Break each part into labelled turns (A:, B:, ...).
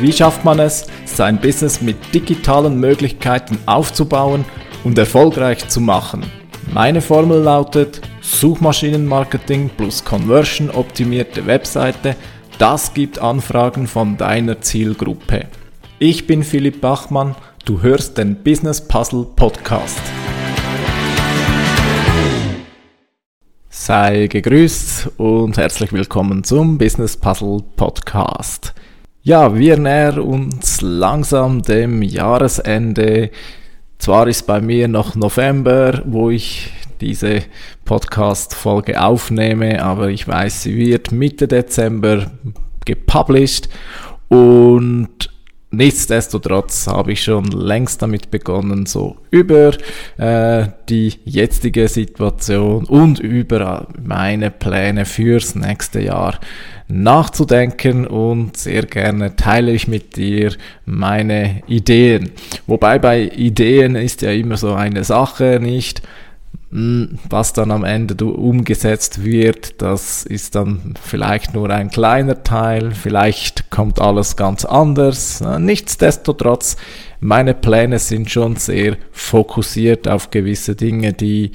A: Wie schafft man es, sein Business mit digitalen Möglichkeiten aufzubauen und erfolgreich zu machen? Meine Formel lautet Suchmaschinenmarketing plus Conversion optimierte Webseite. Das gibt Anfragen von deiner Zielgruppe. Ich bin Philipp Bachmann, du hörst den Business Puzzle Podcast. Sei gegrüßt und herzlich willkommen zum Business Puzzle Podcast. Ja, wir nähern uns langsam dem Jahresende. Zwar ist bei mir noch November, wo ich diese Podcast-Folge aufnehme, aber ich weiß, sie wird Mitte Dezember gepublished und Nichtsdestotrotz habe ich schon längst damit begonnen, so über äh, die jetzige Situation und über meine Pläne fürs nächste Jahr nachzudenken und sehr gerne teile ich mit dir meine Ideen. Wobei bei Ideen ist ja immer so eine Sache, nicht? Hm, was dann am Ende umgesetzt wird, das ist dann vielleicht nur ein kleiner Teil, vielleicht kommt alles ganz anders. Nichtsdestotrotz, meine Pläne sind schon sehr fokussiert auf gewisse Dinge, die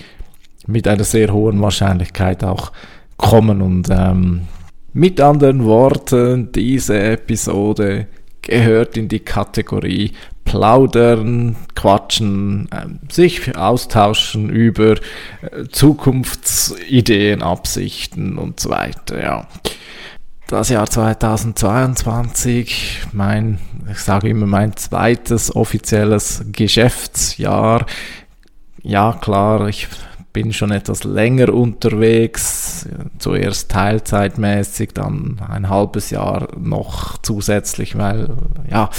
A: mit einer sehr hohen Wahrscheinlichkeit auch kommen. Und ähm, mit anderen Worten, diese Episode gehört in die Kategorie plaudern, quatschen, ähm, sich austauschen über äh, Zukunftsideen, Absichten und so weiter, ja. Das Jahr 2022, mein, ich sage immer mein zweites offizielles Geschäftsjahr. Ja, klar, ich bin schon etwas länger unterwegs, zuerst teilzeitmäßig, dann ein halbes Jahr noch zusätzlich, weil ja,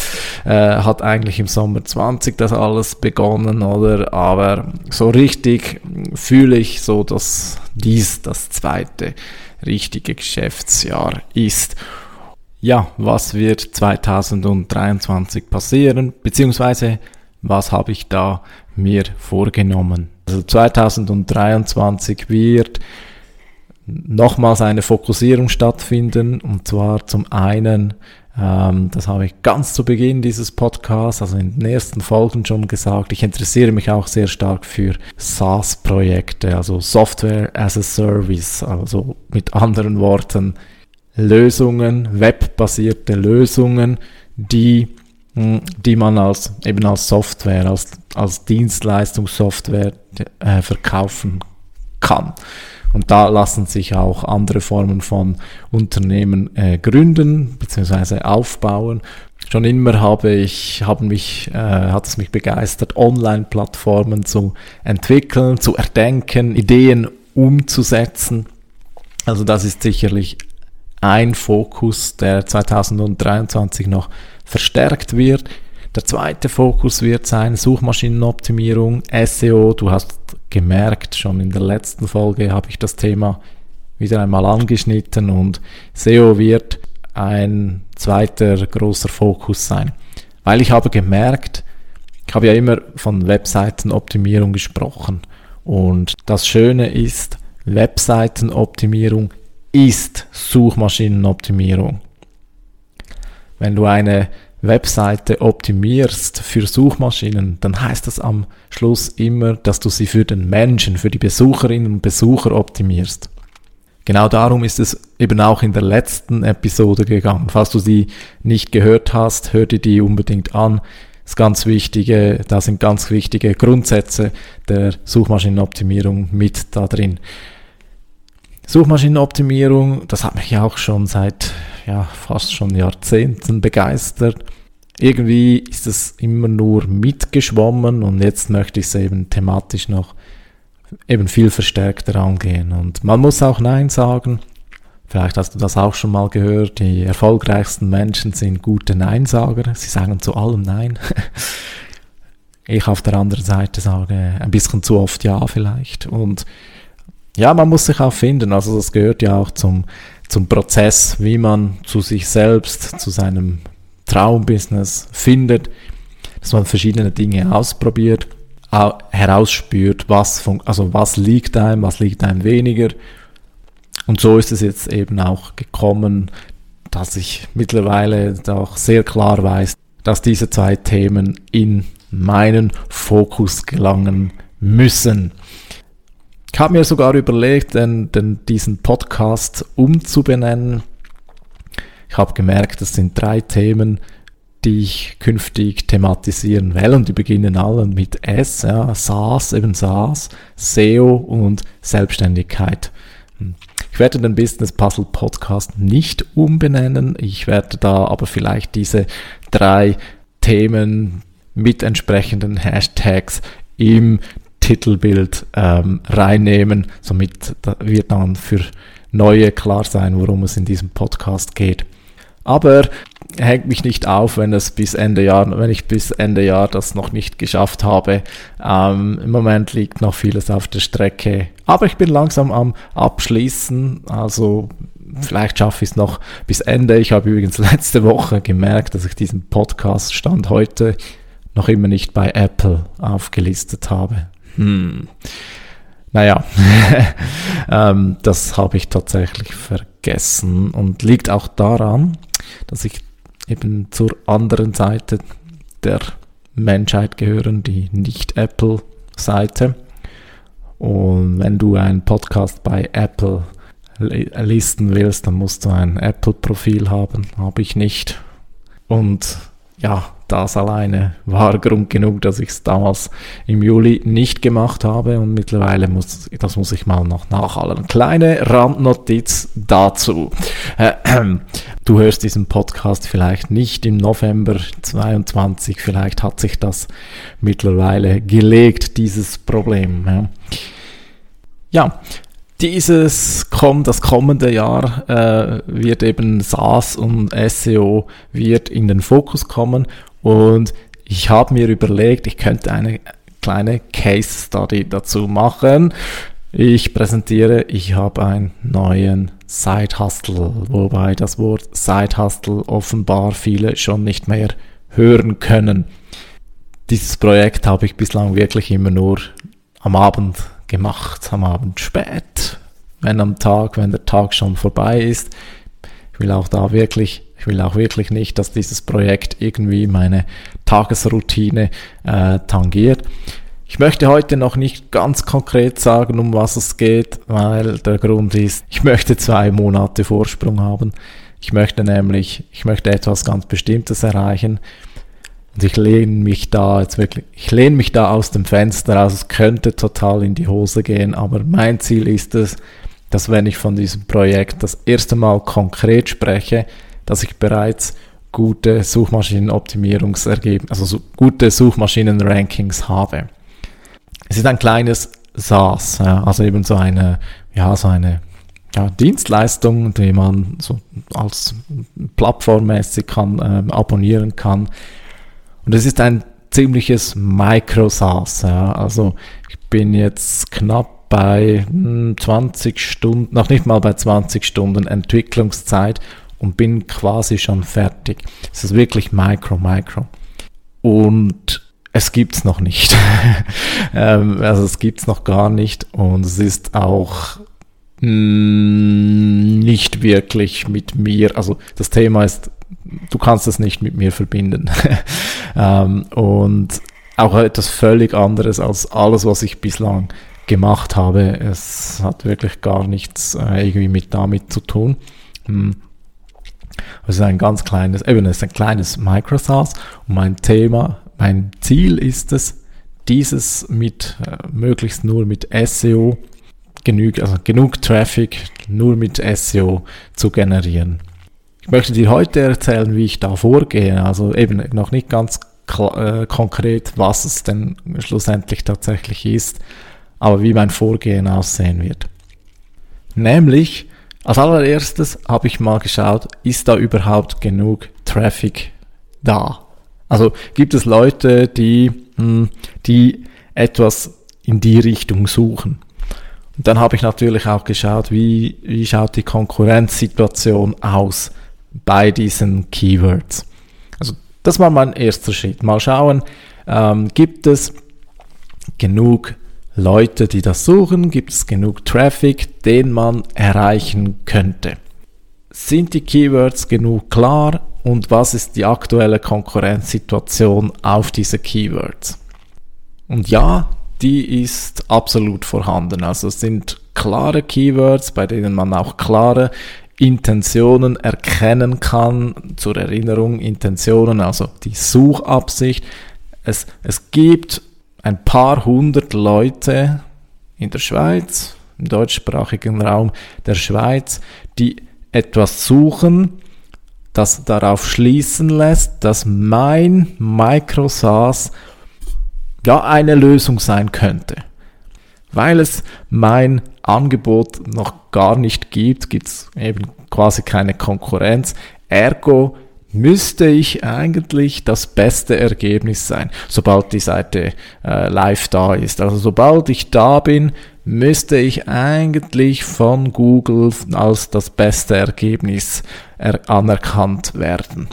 A: äh, hat eigentlich im Sommer 20 das alles begonnen, oder? Aber so richtig fühle ich so, dass dies das zweite richtige Geschäftsjahr ist. Ja, was wird 2023 passieren, beziehungsweise was habe ich da mir vorgenommen? Also 2023 wird nochmals eine Fokussierung stattfinden und zwar zum einen, ähm, das habe ich ganz zu Beginn dieses Podcasts, also in den ersten Folgen schon gesagt, ich interessiere mich auch sehr stark für SaaS-Projekte, also Software as a Service, also mit anderen Worten Lösungen, webbasierte Lösungen, die die man als eben als Software, als, als Dienstleistungssoftware äh, verkaufen kann. Und da lassen sich auch andere Formen von Unternehmen äh, gründen bzw. aufbauen. Schon immer habe ich, haben mich, äh, hat es mich begeistert, Online-Plattformen zu entwickeln, zu erdenken, Ideen umzusetzen. Also das ist sicherlich ein Fokus, der 2023 noch verstärkt wird. Der zweite Fokus wird sein Suchmaschinenoptimierung, SEO. Du hast gemerkt, schon in der letzten Folge habe ich das Thema wieder einmal angeschnitten und SEO wird ein zweiter großer Fokus sein. Weil ich habe gemerkt, ich habe ja immer von Webseitenoptimierung gesprochen und das Schöne ist, Webseitenoptimierung ist Suchmaschinenoptimierung. Wenn du eine Webseite optimierst für Suchmaschinen, dann heißt das am Schluss immer, dass du sie für den Menschen, für die Besucherinnen und Besucher optimierst. Genau darum ist es eben auch in der letzten Episode gegangen. Falls du sie nicht gehört hast, hör dir die unbedingt an. Das ganz wichtige, da sind ganz wichtige Grundsätze der Suchmaschinenoptimierung mit da drin. Suchmaschinenoptimierung, das hat mich auch schon seit ja, fast schon Jahrzehnten begeistert. Irgendwie ist es immer nur mitgeschwommen und jetzt möchte ich es eben thematisch noch eben viel verstärkter angehen. Und man muss auch Nein sagen. Vielleicht hast du das auch schon mal gehört. Die erfolgreichsten Menschen sind gute Neinsager. Sie sagen zu allem Nein. Ich auf der anderen Seite sage ein bisschen zu oft Ja vielleicht. Und ja, man muss sich auch finden. Also das gehört ja auch zum, zum Prozess, wie man zu sich selbst, zu seinem Traumbusiness findet, dass man verschiedene Dinge ausprobiert. herausspürt, was, also was liegt einem, was liegt einem weniger. Und so ist es jetzt eben auch gekommen, dass ich mittlerweile doch sehr klar weiß, dass diese zwei Themen in meinen Fokus gelangen müssen. Ich habe mir sogar überlegt, denn, denn diesen Podcast umzubenennen. Ich habe gemerkt, es sind drei Themen, die ich künftig thematisieren will und die beginnen alle mit S, ja, SaaS, eben SaaS, SEO und Selbstständigkeit. Hm. Ich werde den Business Puzzle Podcast nicht umbenennen. Ich werde da aber vielleicht diese drei Themen mit entsprechenden Hashtags im Titelbild ähm, reinnehmen. Somit wird dann für Neue klar sein, worum es in diesem Podcast geht. Aber hängt mich nicht auf, wenn es bis Ende Jahr, wenn ich bis Ende Jahr das noch nicht geschafft habe. Ähm, Im Moment liegt noch vieles auf der Strecke. Aber ich bin langsam am Abschließen. Also vielleicht schaffe ich es noch bis Ende. Ich habe übrigens letzte Woche gemerkt, dass ich diesen Podcast Stand heute noch immer nicht bei Apple aufgelistet habe. Hm. Naja, ähm, das habe ich tatsächlich vergessen und liegt auch daran, dass ich eben zur anderen Seite der Menschheit gehören, die nicht Apple-Seite. Und wenn du einen Podcast bei Apple listen willst, dann musst du ein Apple-Profil haben. Habe ich nicht. Und ja, das alleine war Grund genug, dass ich es damals im Juli nicht gemacht habe und mittlerweile muss, das muss ich mal noch nachhalten. Kleine Randnotiz dazu. Du hörst diesen Podcast vielleicht nicht im November 22, vielleicht hat sich das mittlerweile gelegt, dieses Problem. Ja, dieses kommt, das kommende Jahr äh, wird eben SaaS und SEO wird in den Fokus kommen und ich habe mir überlegt, ich könnte eine kleine Case Study dazu machen. Ich präsentiere, ich habe einen neuen Side Hustle, wobei das Wort Side Hustle offenbar viele schon nicht mehr hören können. Dieses Projekt habe ich bislang wirklich immer nur am Abend gemacht, am Abend spät, wenn am Tag, wenn der Tag schon vorbei ist. Ich will auch da wirklich, ich will auch wirklich nicht, dass dieses Projekt irgendwie meine Tagesroutine äh, tangiert. Ich möchte heute noch nicht ganz konkret sagen, um was es geht, weil der Grund ist, ich möchte zwei Monate Vorsprung haben. Ich möchte nämlich, ich möchte etwas ganz Bestimmtes erreichen und ich lehne mich da jetzt wirklich, ich lehne mich da aus dem Fenster aus. Es könnte total in die Hose gehen, aber mein Ziel ist es, dass wenn ich von diesem Projekt das erste Mal konkret spreche, dass ich bereits gute Suchmaschinenoptimierungsergebnisse, also so gute Suchmaschinenrankings habe. Es ist ein kleines SaaS, ja, also eben so eine, ja, so eine ja, Dienstleistung, die man so als plattformmäßig kann, ähm, abonnieren kann und es ist ein ziemliches Micro-SaaS. Ja. Also ich bin jetzt knapp bei 20 hm, Stunden, noch nicht mal bei 20 Stunden Entwicklungszeit und bin quasi schon fertig. Es ist wirklich Micro, Micro. Und es gibt's noch nicht. Ähm, also es gibt's noch gar nicht und es ist auch hm, nicht wirklich mit mir. Also das Thema ist du kannst das nicht mit mir verbinden. ähm, und auch etwas völlig anderes als alles, was ich bislang gemacht habe. Es hat wirklich gar nichts äh, irgendwie mit damit zu tun. Es ist ein ganz kleines, eben es ist ein kleines Microsoft und mein Thema, mein Ziel ist es, dieses mit äh, möglichst nur mit SEO genug, also genug Traffic nur mit SEO zu generieren. Ich möchte dir heute erzählen, wie ich da vorgehe. Also eben noch nicht ganz äh, konkret, was es denn schlussendlich tatsächlich ist, aber wie mein Vorgehen aussehen wird. Nämlich, als allererstes habe ich mal geschaut, ist da überhaupt genug Traffic da? Also gibt es Leute, die, hm, die etwas in die Richtung suchen. Und dann habe ich natürlich auch geschaut, wie, wie schaut die Konkurrenzsituation aus bei diesen Keywords. Also das war mein erster Schritt. Mal schauen, ähm, gibt es genug Leute, die das suchen? Gibt es genug Traffic, den man erreichen könnte? Sind die Keywords genug klar? Und was ist die aktuelle Konkurrenzsituation auf diese Keywords? Und ja, die ist absolut vorhanden. Also es sind klare Keywords, bei denen man auch klare Intentionen erkennen kann. Zur Erinnerung, Intentionen, also die Suchabsicht. Es, es gibt ein paar hundert Leute in der Schweiz, im deutschsprachigen Raum der Schweiz, die etwas suchen, das darauf schließen lässt, dass mein Microsaas ja eine Lösung sein könnte. Weil es mein Angebot noch gar nicht gibt, gibt es eben quasi keine Konkurrenz. Ergo müsste ich eigentlich das beste Ergebnis sein, sobald die Seite äh, live da ist. Also sobald ich da bin, müsste ich eigentlich von Google als das beste Ergebnis anerkannt werden.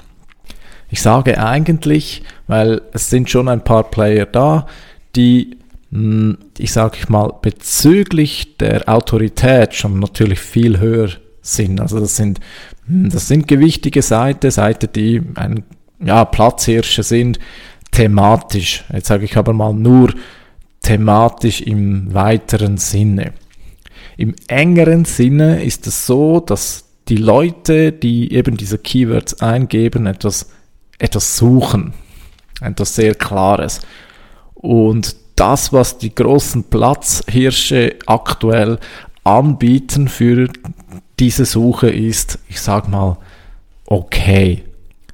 A: Ich sage eigentlich, weil es sind schon ein paar Player da, die, hm, ich sage mal, bezüglich der Autorität schon natürlich viel höher sind. Also das sind, hm, das sind gewichtige Seiten, Seiten, die ein ja, Platzhirsche sind, thematisch. Jetzt sage ich aber mal nur thematisch im weiteren Sinne. Im engeren Sinne ist es so, dass die Leute, die eben diese Keywords eingeben, etwas etwas suchen. Etwas sehr Klares. Und das, was die großen Platzhirsche aktuell anbieten für diese Suche ist, ich sag mal, okay.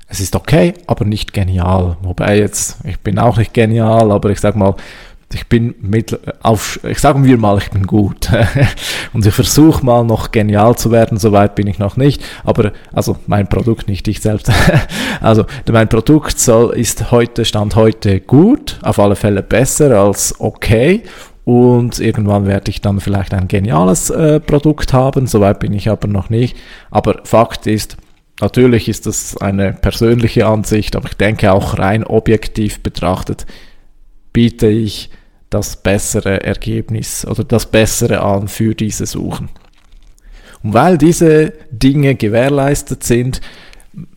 A: Es ist okay, aber nicht genial. Wobei jetzt, ich bin auch nicht genial, aber ich sag mal, ich bin mit auf, ich sagen wir mal, ich bin gut. und ich versuche mal noch genial zu werden, soweit bin ich noch nicht. Aber, also mein Produkt, nicht ich selbst. also mein Produkt soll, ist heute, Stand heute gut, auf alle Fälle besser als okay. Und irgendwann werde ich dann vielleicht ein geniales äh, Produkt haben, soweit bin ich aber noch nicht. Aber Fakt ist, natürlich ist das eine persönliche Ansicht, aber ich denke auch rein objektiv betrachtet, biete ich das bessere Ergebnis oder das bessere an für diese Suchen. Und weil diese Dinge gewährleistet sind,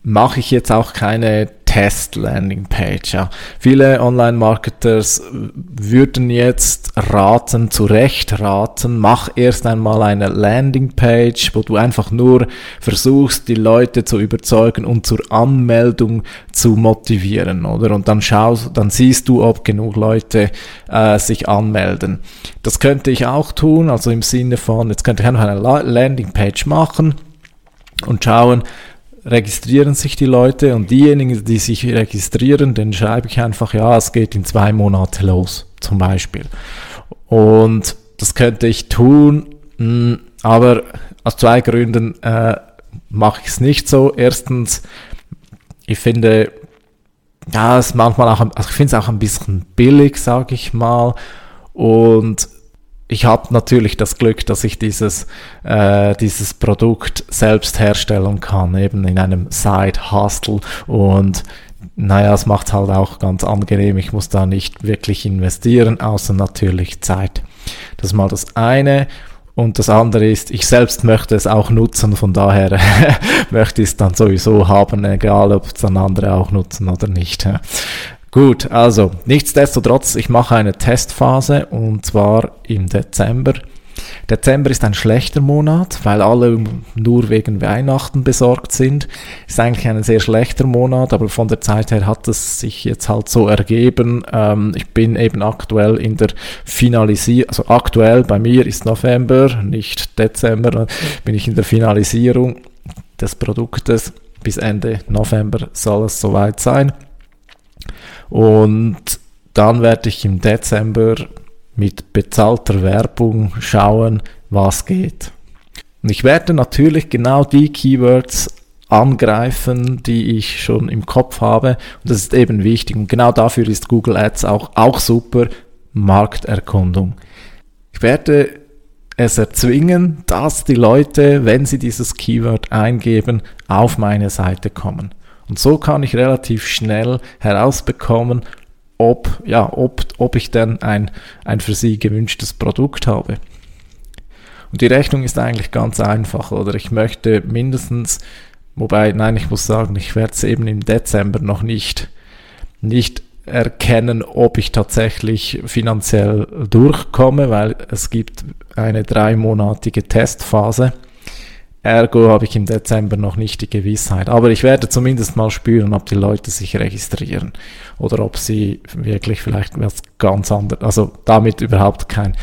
A: mache ich jetzt auch keine Test-Landing-Page. Ja. Viele Online-Marketers würden jetzt raten, zu Recht raten, mach erst einmal eine Landing-Page, wo du einfach nur versuchst, die Leute zu überzeugen und zur Anmeldung zu motivieren, oder? Und dann schaust, dann siehst du, ob genug Leute äh, sich anmelden. Das könnte ich auch tun, also im Sinne von, jetzt könnte ich einfach eine Landing-Page machen und schauen, registrieren sich die Leute und diejenigen, die sich registrieren, den schreibe ich einfach, ja, es geht in zwei Monate los, zum Beispiel. Und das könnte ich tun, hm, aber aus zwei Gründen äh, mache ich es nicht so. Erstens, ich finde, ja, es manchmal auch, also ich finde es auch ein bisschen billig, sage ich mal. Und ich habe natürlich das Glück, dass ich dieses, äh, dieses Produkt selbst herstellen kann, eben in einem Side-Hustle und naja, es macht halt auch ganz angenehm. Ich muss da nicht wirklich investieren, außer natürlich Zeit. Das ist mal das eine. Und das andere ist, ich selbst möchte es auch nutzen, von daher möchte ich es dann sowieso haben, egal ob es dann andere auch nutzen oder nicht. Gut, also nichtsdestotrotz, ich mache eine Testphase und zwar im Dezember. Dezember ist ein schlechter Monat, weil alle nur wegen Weihnachten besorgt sind. Ist eigentlich ein sehr schlechter Monat, aber von der Zeit her hat es sich jetzt halt so ergeben. Ähm, ich bin eben aktuell in der Finalisierung, also aktuell bei mir ist November, nicht Dezember, bin ich in der Finalisierung des Produktes. Bis Ende November soll es soweit sein. Und dann werde ich im Dezember mit bezahlter Werbung schauen, was geht. Und ich werde natürlich genau die Keywords angreifen, die ich schon im Kopf habe. Und das ist eben wichtig. Und genau dafür ist Google Ads auch, auch super Markterkundung. Ich werde es erzwingen, dass die Leute, wenn sie dieses Keyword eingeben, auf meine Seite kommen. Und so kann ich relativ schnell herausbekommen, ob, ja, ob, ob ich denn ein, ein für sie gewünschtes Produkt habe. Und die Rechnung ist eigentlich ganz einfach, oder ich möchte mindestens, wobei, nein, ich muss sagen, ich werde es eben im Dezember noch nicht, nicht erkennen, ob ich tatsächlich finanziell durchkomme, weil es gibt eine dreimonatige Testphase Ergo habe ich im Dezember noch nicht die Gewissheit. Aber ich werde zumindest mal spüren, ob die Leute sich registrieren oder ob sie wirklich vielleicht was ganz anderes, also damit überhaupt kein,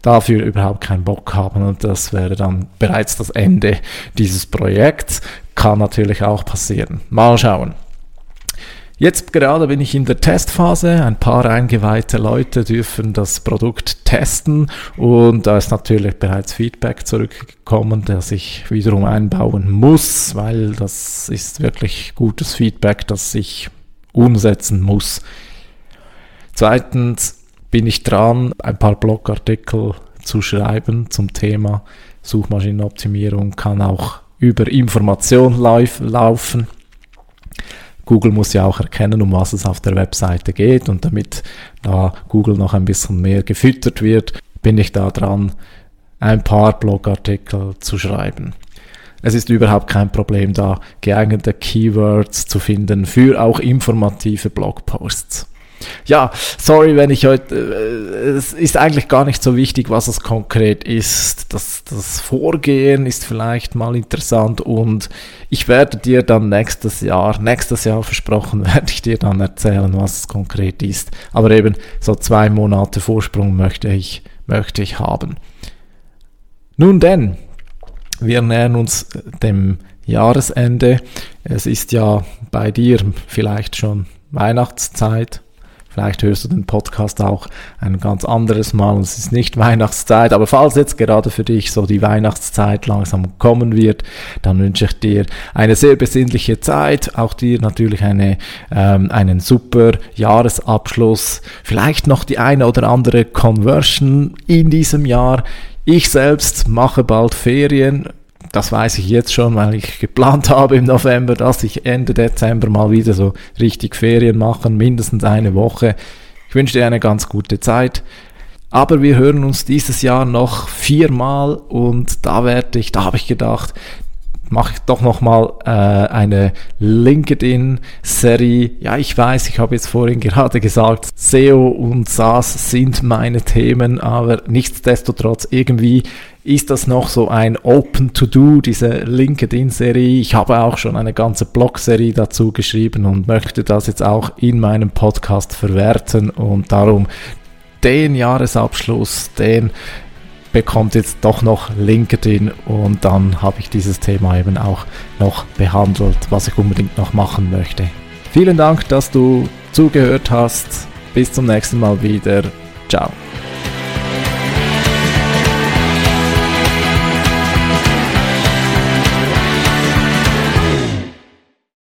A: dafür überhaupt keinen Bock haben. Und das wäre dann bereits das Ende dieses Projekts. Kann natürlich auch passieren. Mal schauen. Jetzt gerade bin ich in der Testphase. Ein paar eingeweihte Leute dürfen das Produkt testen und da ist natürlich bereits Feedback zurückgekommen, das ich wiederum einbauen muss, weil das ist wirklich gutes Feedback, das ich umsetzen muss. Zweitens bin ich dran, ein paar Blogartikel zu schreiben zum Thema Suchmaschinenoptimierung, kann auch über Information laufen Google muss ja auch erkennen, um was es auf der Webseite geht und damit da Google noch ein bisschen mehr gefüttert wird, bin ich da dran, ein paar Blogartikel zu schreiben. Es ist überhaupt kein Problem, da geeignete Keywords zu finden für auch informative Blogposts. Ja, sorry, wenn ich heute, äh, es ist eigentlich gar nicht so wichtig, was es konkret ist. Das, das Vorgehen ist vielleicht mal interessant und ich werde dir dann nächstes Jahr, nächstes Jahr versprochen, werde ich dir dann erzählen, was es konkret ist. Aber eben so zwei Monate Vorsprung möchte ich, möchte ich haben. Nun denn, wir nähern uns dem Jahresende. Es ist ja bei dir vielleicht schon Weihnachtszeit Vielleicht hörst du den Podcast auch ein ganz anderes Mal und es ist nicht Weihnachtszeit. Aber falls jetzt gerade für dich so die Weihnachtszeit langsam kommen wird, dann wünsche ich dir eine sehr besinnliche Zeit. Auch dir natürlich eine, ähm, einen super Jahresabschluss. Vielleicht noch die eine oder andere Conversion in diesem Jahr. Ich selbst mache bald Ferien das weiß ich jetzt schon, weil ich geplant habe im November, dass ich Ende Dezember mal wieder so richtig Ferien machen, mindestens eine Woche. Ich wünsche dir eine ganz gute Zeit. Aber wir hören uns dieses Jahr noch viermal und da werde ich, da habe ich gedacht, mache ich doch nochmal äh, eine LinkedIn-Serie. Ja, ich weiß, ich habe jetzt vorhin gerade gesagt, SEO und SaaS sind meine Themen, aber nichtsdestotrotz irgendwie ist das noch so ein Open to Do, diese LinkedIn-Serie. Ich habe auch schon eine ganze Blog-Serie dazu geschrieben und möchte das jetzt auch in meinem Podcast verwerten und darum den Jahresabschluss, den bekommt jetzt doch noch LinkedIn und dann habe ich dieses Thema eben auch noch behandelt, was ich unbedingt noch machen möchte. Vielen Dank, dass du zugehört hast. Bis zum nächsten Mal wieder. Ciao.